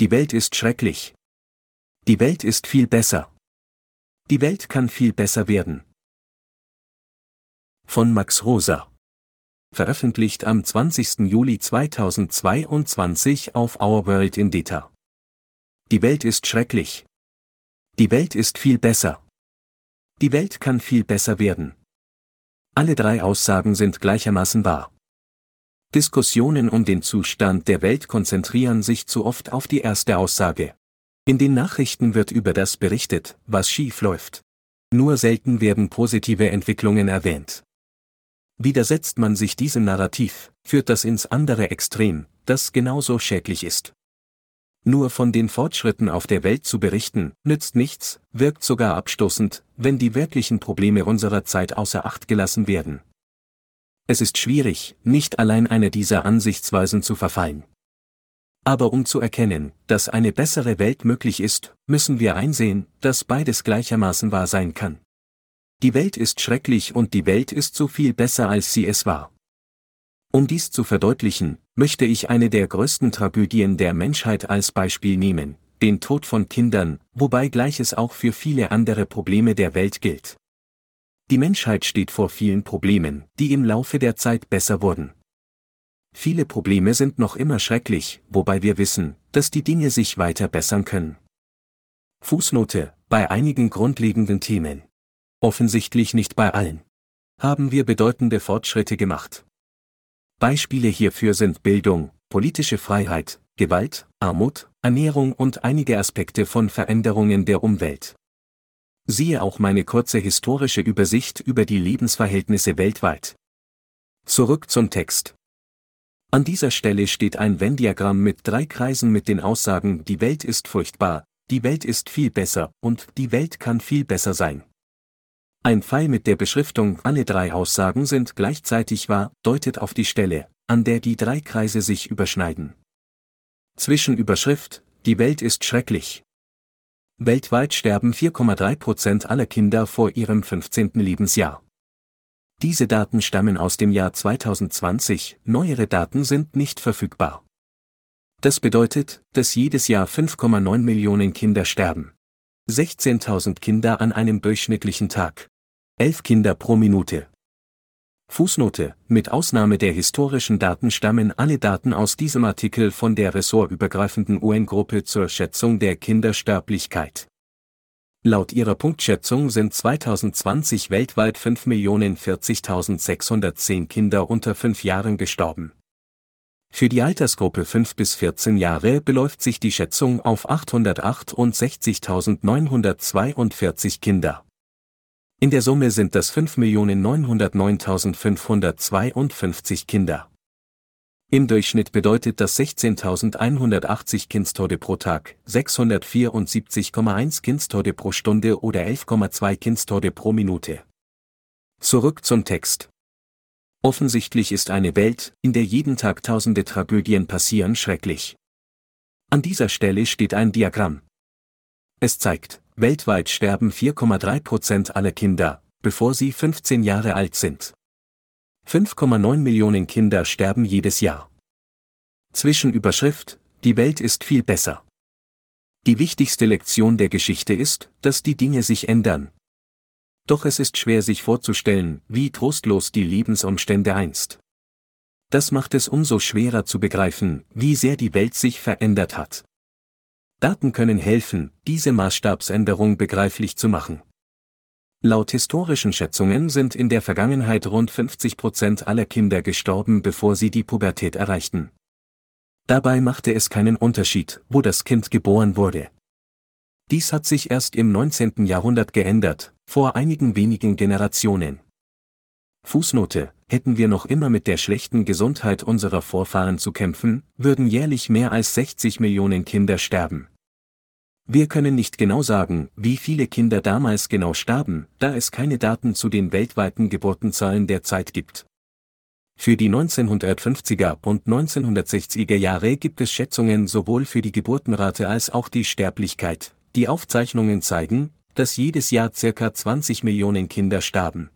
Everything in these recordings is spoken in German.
Die Welt ist schrecklich. Die Welt ist viel besser. Die Welt kann viel besser werden. Von Max Rosa. Veröffentlicht am 20. Juli 2022 auf Our World in Data. Die Welt ist schrecklich. Die Welt ist viel besser. Die Welt kann viel besser werden. Alle drei Aussagen sind gleichermaßen wahr. Diskussionen um den Zustand der Welt konzentrieren sich zu oft auf die erste Aussage. In den Nachrichten wird über das berichtet, was schief läuft. Nur selten werden positive Entwicklungen erwähnt. Widersetzt man sich diesem Narrativ, führt das ins andere Extrem, das genauso schädlich ist. Nur von den Fortschritten auf der Welt zu berichten, nützt nichts, wirkt sogar abstoßend, wenn die wirklichen Probleme unserer Zeit außer Acht gelassen werden. Es ist schwierig, nicht allein einer dieser Ansichtsweisen zu verfallen. Aber um zu erkennen, dass eine bessere Welt möglich ist, müssen wir einsehen, dass beides gleichermaßen wahr sein kann. Die Welt ist schrecklich und die Welt ist so viel besser als sie es war. Um dies zu verdeutlichen, möchte ich eine der größten Tragödien der Menschheit als Beispiel nehmen, den Tod von Kindern, wobei gleiches auch für viele andere Probleme der Welt gilt. Die Menschheit steht vor vielen Problemen, die im Laufe der Zeit besser wurden. Viele Probleme sind noch immer schrecklich, wobei wir wissen, dass die Dinge sich weiter bessern können. Fußnote, bei einigen grundlegenden Themen. Offensichtlich nicht bei allen. Haben wir bedeutende Fortschritte gemacht. Beispiele hierfür sind Bildung, politische Freiheit, Gewalt, Armut, Ernährung und einige Aspekte von Veränderungen der Umwelt. Siehe auch meine kurze historische Übersicht über die Lebensverhältnisse weltweit. Zurück zum Text. An dieser Stelle steht ein Venn-Diagramm mit drei Kreisen mit den Aussagen Die Welt ist furchtbar, die Welt ist viel besser und die Welt kann viel besser sein. Ein Pfeil mit der Beschriftung Alle drei Aussagen sind gleichzeitig wahr deutet auf die Stelle, an der die drei Kreise sich überschneiden. Zwischen Überschrift Die Welt ist schrecklich Weltweit sterben 4,3 Prozent aller Kinder vor ihrem 15. Lebensjahr. Diese Daten stammen aus dem Jahr 2020, neuere Daten sind nicht verfügbar. Das bedeutet, dass jedes Jahr 5,9 Millionen Kinder sterben. 16.000 Kinder an einem durchschnittlichen Tag. 11 Kinder pro Minute. Fußnote, mit Ausnahme der historischen Daten stammen alle Daten aus diesem Artikel von der ressortübergreifenden UN-Gruppe zur Schätzung der Kindersterblichkeit. Laut ihrer Punktschätzung sind 2020 weltweit 5.040.610 Kinder unter 5 Jahren gestorben. Für die Altersgruppe 5 bis 14 Jahre beläuft sich die Schätzung auf 868.942 Kinder. In der Summe sind das 5.909.552 Kinder. Im Durchschnitt bedeutet das 16.180 Kindstode pro Tag, 674,1 Kindstode pro Stunde oder 11,2 Kindstode pro Minute. Zurück zum Text. Offensichtlich ist eine Welt, in der jeden Tag tausende Tragödien passieren, schrecklich. An dieser Stelle steht ein Diagramm. Es zeigt, Weltweit sterben 4,3 Prozent aller Kinder, bevor sie 15 Jahre alt sind. 5,9 Millionen Kinder sterben jedes Jahr. Zwischenüberschrift, die Welt ist viel besser. Die wichtigste Lektion der Geschichte ist, dass die Dinge sich ändern. Doch es ist schwer sich vorzustellen, wie trostlos die Lebensumstände einst. Das macht es umso schwerer zu begreifen, wie sehr die Welt sich verändert hat. Daten können helfen, diese Maßstabsänderung begreiflich zu machen. Laut historischen Schätzungen sind in der Vergangenheit rund 50 Prozent aller Kinder gestorben, bevor sie die Pubertät erreichten. Dabei machte es keinen Unterschied, wo das Kind geboren wurde. Dies hat sich erst im 19. Jahrhundert geändert, vor einigen wenigen Generationen. Fußnote, hätten wir noch immer mit der schlechten Gesundheit unserer Vorfahren zu kämpfen, würden jährlich mehr als 60 Millionen Kinder sterben. Wir können nicht genau sagen, wie viele Kinder damals genau starben, da es keine Daten zu den weltweiten Geburtenzahlen der Zeit gibt. Für die 1950er und 1960er Jahre gibt es Schätzungen sowohl für die Geburtenrate als auch die Sterblichkeit. Die Aufzeichnungen zeigen, dass jedes Jahr circa 20 Millionen Kinder starben.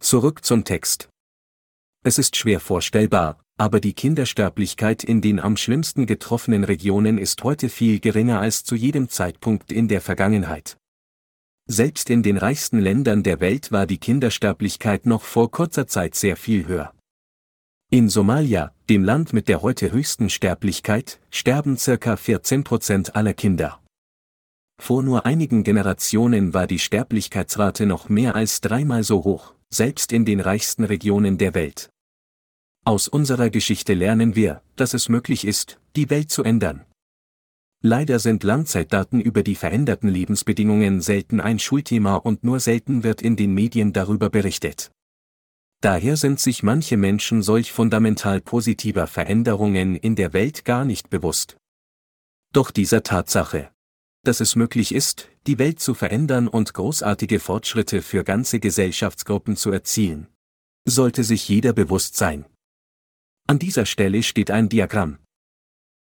Zurück zum Text. Es ist schwer vorstellbar, aber die Kindersterblichkeit in den am schlimmsten getroffenen Regionen ist heute viel geringer als zu jedem Zeitpunkt in der Vergangenheit. Selbst in den reichsten Ländern der Welt war die Kindersterblichkeit noch vor kurzer Zeit sehr viel höher. In Somalia, dem Land mit der heute höchsten Sterblichkeit, sterben circa 14 Prozent aller Kinder. Vor nur einigen Generationen war die Sterblichkeitsrate noch mehr als dreimal so hoch, selbst in den reichsten Regionen der Welt. Aus unserer Geschichte lernen wir, dass es möglich ist, die Welt zu ändern. Leider sind Langzeitdaten über die veränderten Lebensbedingungen selten ein Schulthema und nur selten wird in den Medien darüber berichtet. Daher sind sich manche Menschen solch fundamental positiver Veränderungen in der Welt gar nicht bewusst. Doch dieser Tatsache, dass es möglich ist, die Welt zu verändern und großartige Fortschritte für ganze Gesellschaftsgruppen zu erzielen, sollte sich jeder bewusst sein. An dieser Stelle steht ein Diagramm.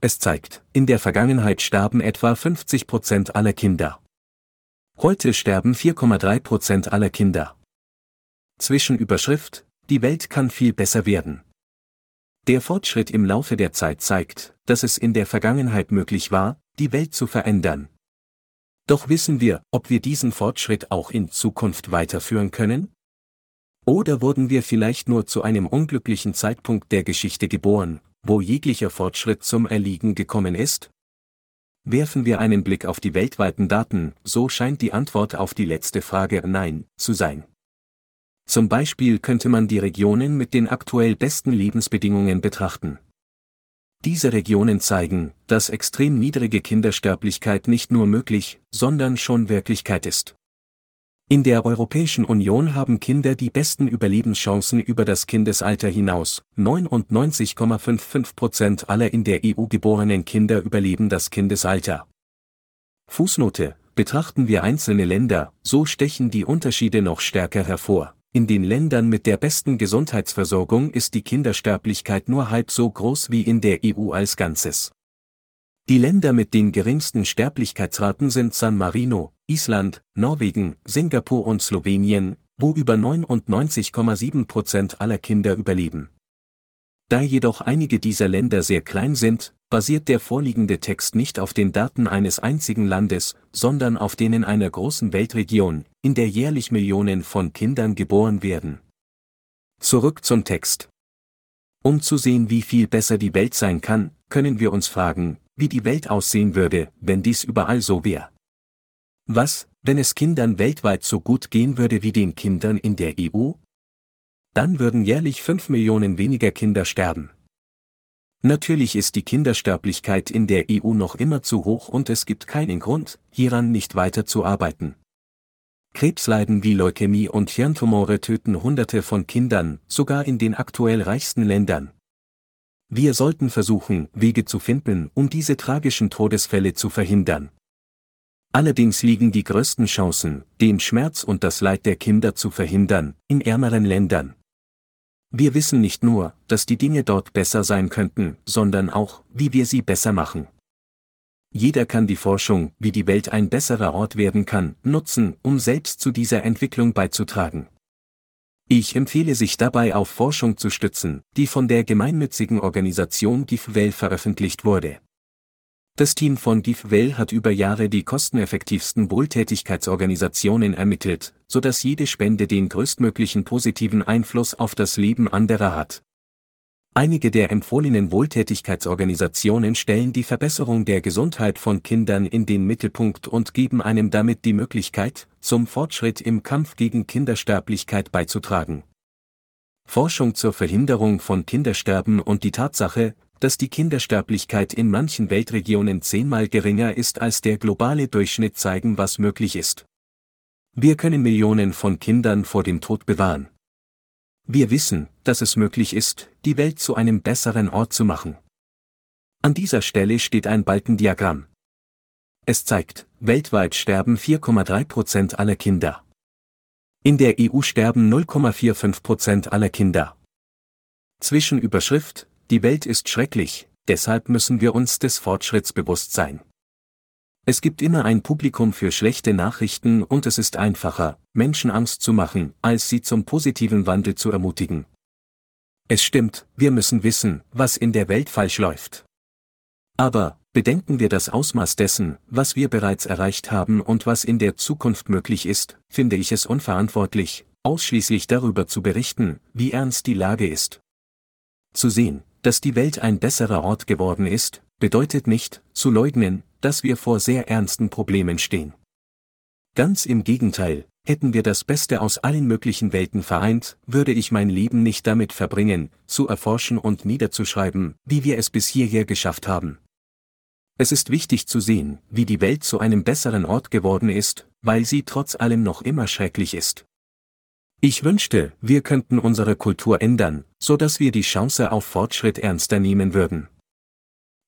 Es zeigt, in der Vergangenheit starben etwa 50 Prozent aller Kinder. Heute sterben 4,3 Prozent aller Kinder. Zwischenüberschrift, die Welt kann viel besser werden. Der Fortschritt im Laufe der Zeit zeigt, dass es in der Vergangenheit möglich war, die Welt zu verändern. Doch wissen wir, ob wir diesen Fortschritt auch in Zukunft weiterführen können? Oder wurden wir vielleicht nur zu einem unglücklichen Zeitpunkt der Geschichte geboren, wo jeglicher Fortschritt zum Erliegen gekommen ist? Werfen wir einen Blick auf die weltweiten Daten, so scheint die Antwort auf die letzte Frage Nein zu sein. Zum Beispiel könnte man die Regionen mit den aktuell besten Lebensbedingungen betrachten. Diese Regionen zeigen, dass extrem niedrige Kindersterblichkeit nicht nur möglich, sondern schon Wirklichkeit ist. In der Europäischen Union haben Kinder die besten Überlebenschancen über das Kindesalter hinaus. 99,55 Prozent aller in der EU geborenen Kinder überleben das Kindesalter. Fußnote. Betrachten wir einzelne Länder, so stechen die Unterschiede noch stärker hervor. In den Ländern mit der besten Gesundheitsversorgung ist die Kindersterblichkeit nur halb so groß wie in der EU als Ganzes. Die Länder mit den geringsten Sterblichkeitsraten sind San Marino, Island, Norwegen, Singapur und Slowenien, wo über 99,7 Prozent aller Kinder überleben. Da jedoch einige dieser Länder sehr klein sind, basiert der vorliegende Text nicht auf den Daten eines einzigen Landes, sondern auf denen einer großen Weltregion, in der jährlich Millionen von Kindern geboren werden. Zurück zum Text. Um zu sehen, wie viel besser die Welt sein kann, können wir uns fragen, wie die Welt aussehen würde, wenn dies überall so wäre. Was, wenn es Kindern weltweit so gut gehen würde wie den Kindern in der EU? Dann würden jährlich 5 Millionen weniger Kinder sterben. Natürlich ist die Kindersterblichkeit in der EU noch immer zu hoch und es gibt keinen Grund, hieran nicht weiter zu arbeiten. Krebsleiden wie Leukämie und Hirntumore töten Hunderte von Kindern, sogar in den aktuell reichsten Ländern. Wir sollten versuchen, Wege zu finden, um diese tragischen Todesfälle zu verhindern. Allerdings liegen die größten Chancen, den Schmerz und das Leid der Kinder zu verhindern, in ärmeren Ländern. Wir wissen nicht nur, dass die Dinge dort besser sein könnten, sondern auch, wie wir sie besser machen. Jeder kann die Forschung, wie die Welt ein besserer Ort werden kann, nutzen, um selbst zu dieser Entwicklung beizutragen. Ich empfehle sich dabei auf Forschung zu stützen, die von der gemeinnützigen Organisation GiveWell veröffentlicht wurde. Das Team von GiveWell hat über Jahre die kosteneffektivsten Wohltätigkeitsorganisationen ermittelt, so dass jede Spende den größtmöglichen positiven Einfluss auf das Leben anderer hat. Einige der empfohlenen Wohltätigkeitsorganisationen stellen die Verbesserung der Gesundheit von Kindern in den Mittelpunkt und geben einem damit die Möglichkeit, zum Fortschritt im Kampf gegen Kindersterblichkeit beizutragen. Forschung zur Verhinderung von Kindersterben und die Tatsache, dass die Kindersterblichkeit in manchen Weltregionen zehnmal geringer ist als der globale Durchschnitt zeigen, was möglich ist. Wir können Millionen von Kindern vor dem Tod bewahren. Wir wissen, dass es möglich ist, die Welt zu einem besseren Ort zu machen. An dieser Stelle steht ein Balkendiagramm. Es zeigt, weltweit sterben 4,3 Prozent aller Kinder. In der EU sterben 0,45 Prozent aller Kinder. Zwischenüberschrift, die Welt ist schrecklich, deshalb müssen wir uns des Fortschritts bewusst sein. Es gibt immer ein Publikum für schlechte Nachrichten und es ist einfacher, Menschen Angst zu machen, als sie zum positiven Wandel zu ermutigen. Es stimmt, wir müssen wissen, was in der Welt falsch läuft. Aber, bedenken wir das Ausmaß dessen, was wir bereits erreicht haben und was in der Zukunft möglich ist, finde ich es unverantwortlich, ausschließlich darüber zu berichten, wie ernst die Lage ist. Zu sehen, dass die Welt ein besserer Ort geworden ist, bedeutet nicht, zu leugnen, dass wir vor sehr ernsten Problemen stehen. Ganz im Gegenteil, hätten wir das Beste aus allen möglichen Welten vereint, würde ich mein Leben nicht damit verbringen, zu erforschen und niederzuschreiben, wie wir es bis hierher geschafft haben. Es ist wichtig zu sehen, wie die Welt zu einem besseren Ort geworden ist, weil sie trotz allem noch immer schrecklich ist. Ich wünschte, wir könnten unsere Kultur ändern, so dass wir die Chance auf Fortschritt ernster nehmen würden.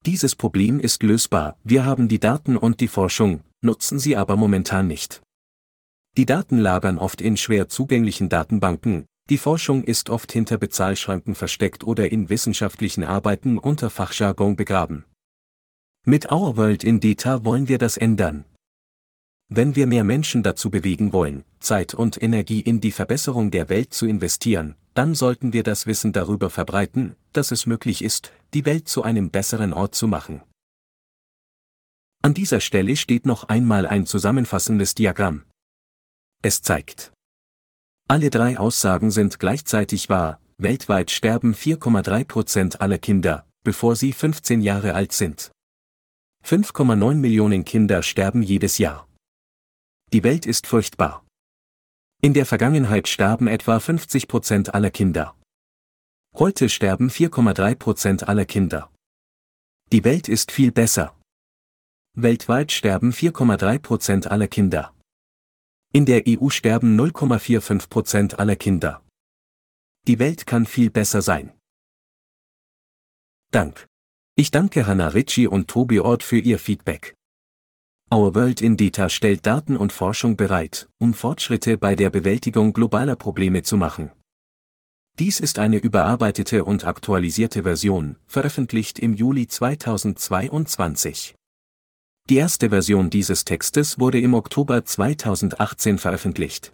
Dieses Problem ist lösbar, wir haben die Daten und die Forschung, nutzen sie aber momentan nicht. Die Daten lagern oft in schwer zugänglichen Datenbanken, die Forschung ist oft hinter Bezahlschranken versteckt oder in wissenschaftlichen Arbeiten unter Fachjargon begraben. Mit Our World in Data wollen wir das ändern. Wenn wir mehr Menschen dazu bewegen wollen, Zeit und Energie in die Verbesserung der Welt zu investieren, dann sollten wir das Wissen darüber verbreiten, dass es möglich ist, die Welt zu einem besseren Ort zu machen. An dieser Stelle steht noch einmal ein zusammenfassendes Diagramm. Es zeigt. Alle drei Aussagen sind gleichzeitig wahr, weltweit sterben 4,3 Prozent aller Kinder, bevor sie 15 Jahre alt sind. 5,9 Millionen Kinder sterben jedes Jahr. Die Welt ist furchtbar. In der Vergangenheit starben etwa 50 Prozent aller Kinder. Heute sterben 4,3 Prozent aller Kinder. Die Welt ist viel besser. Weltweit sterben 4,3 Prozent aller Kinder. In der EU sterben 0,45 Prozent aller Kinder. Die Welt kann viel besser sein. Dank. Ich danke Hannah Ritchie und Tobi Ort für ihr Feedback. Our World in Data stellt Daten und Forschung bereit, um Fortschritte bei der Bewältigung globaler Probleme zu machen. Dies ist eine überarbeitete und aktualisierte Version, veröffentlicht im Juli 2022. Die erste Version dieses Textes wurde im Oktober 2018 veröffentlicht.